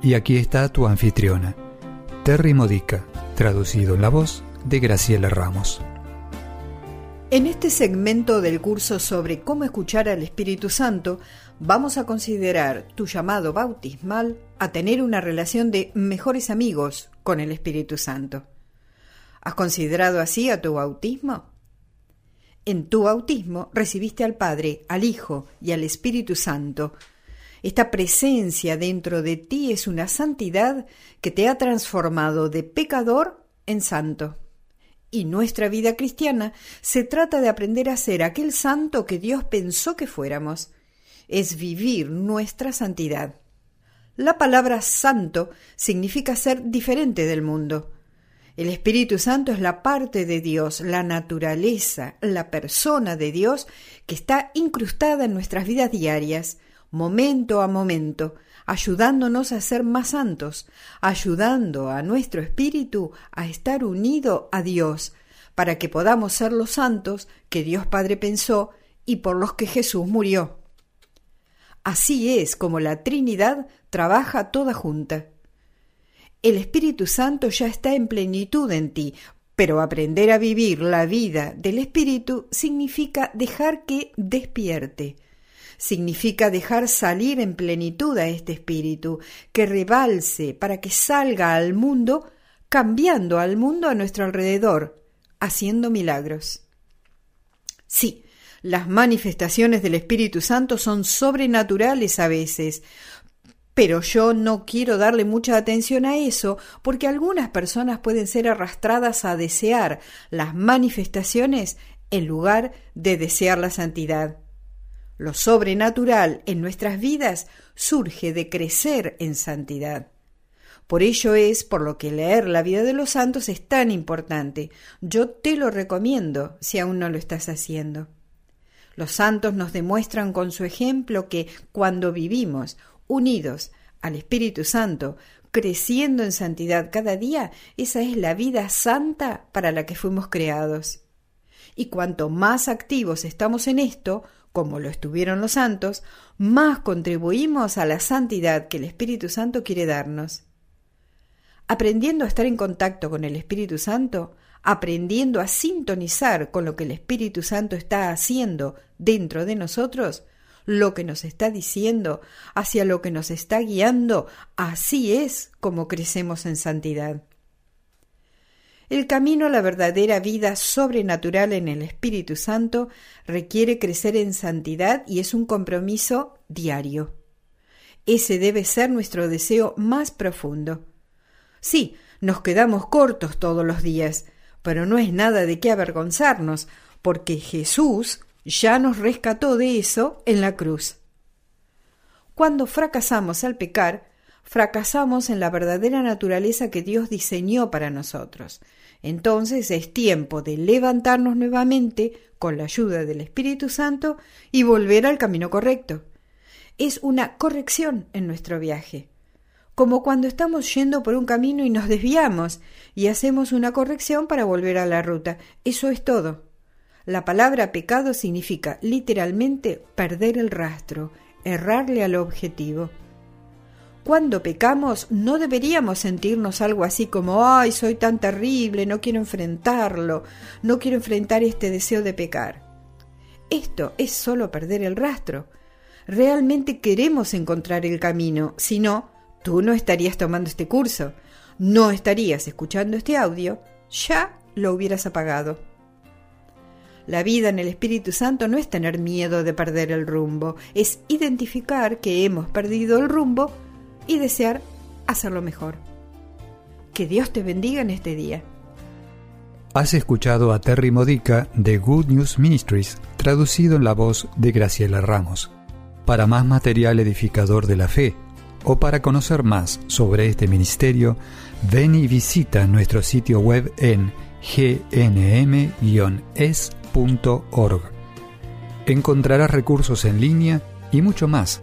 Y aquí está tu anfitriona, Terry Modica, traducido en la voz de Graciela Ramos. En este segmento del curso sobre cómo escuchar al Espíritu Santo, vamos a considerar tu llamado bautismal a tener una relación de mejores amigos con el Espíritu Santo. ¿Has considerado así a tu bautismo? En tu bautismo recibiste al Padre, al Hijo y al Espíritu Santo, esta presencia dentro de ti es una santidad que te ha transformado de pecador en santo. Y nuestra vida cristiana se trata de aprender a ser aquel santo que Dios pensó que fuéramos. Es vivir nuestra santidad. La palabra santo significa ser diferente del mundo. El Espíritu Santo es la parte de Dios, la naturaleza, la persona de Dios que está incrustada en nuestras vidas diarias momento a momento, ayudándonos a ser más santos, ayudando a nuestro espíritu a estar unido a Dios, para que podamos ser los santos que Dios Padre pensó y por los que Jesús murió. Así es como la Trinidad trabaja toda junta. El Espíritu Santo ya está en plenitud en ti, pero aprender a vivir la vida del Espíritu significa dejar que despierte, significa dejar salir en plenitud a este espíritu, que rebalse para que salga al mundo, cambiando al mundo a nuestro alrededor, haciendo milagros. Sí, las manifestaciones del Espíritu Santo son sobrenaturales a veces, pero yo no quiero darle mucha atención a eso porque algunas personas pueden ser arrastradas a desear las manifestaciones en lugar de desear la santidad. Lo sobrenatural en nuestras vidas surge de crecer en santidad. Por ello es por lo que leer la vida de los santos es tan importante. Yo te lo recomiendo si aún no lo estás haciendo. Los santos nos demuestran con su ejemplo que cuando vivimos unidos al Espíritu Santo, creciendo en santidad cada día, esa es la vida santa para la que fuimos creados. Y cuanto más activos estamos en esto, como lo estuvieron los santos, más contribuimos a la santidad que el Espíritu Santo quiere darnos. Aprendiendo a estar en contacto con el Espíritu Santo, aprendiendo a sintonizar con lo que el Espíritu Santo está haciendo dentro de nosotros, lo que nos está diciendo, hacia lo que nos está guiando, así es como crecemos en santidad. El camino a la verdadera vida sobrenatural en el Espíritu Santo requiere crecer en santidad y es un compromiso diario. Ese debe ser nuestro deseo más profundo. Sí, nos quedamos cortos todos los días, pero no es nada de qué avergonzarnos, porque Jesús ya nos rescató de eso en la cruz. Cuando fracasamos al pecar, fracasamos en la verdadera naturaleza que Dios diseñó para nosotros. Entonces es tiempo de levantarnos nuevamente con la ayuda del Espíritu Santo y volver al camino correcto. Es una corrección en nuestro viaje, como cuando estamos yendo por un camino y nos desviamos y hacemos una corrección para volver a la ruta. Eso es todo. La palabra pecado significa literalmente perder el rastro, errarle al objetivo. Cuando pecamos no deberíamos sentirnos algo así como ay, soy tan terrible, no quiero enfrentarlo, no quiero enfrentar este deseo de pecar. Esto es solo perder el rastro. Realmente queremos encontrar el camino, si no, tú no estarías tomando este curso, no estarías escuchando este audio, ya lo hubieras apagado. La vida en el Espíritu Santo no es tener miedo de perder el rumbo, es identificar que hemos perdido el rumbo y desear hacerlo mejor. Que Dios te bendiga en este día. Has escuchado a Terry Modica de Good News Ministries, traducido en la voz de Graciela Ramos. Para más material edificador de la fe, o para conocer más sobre este ministerio, ven y visita nuestro sitio web en gnm-es.org. Encontrarás recursos en línea y mucho más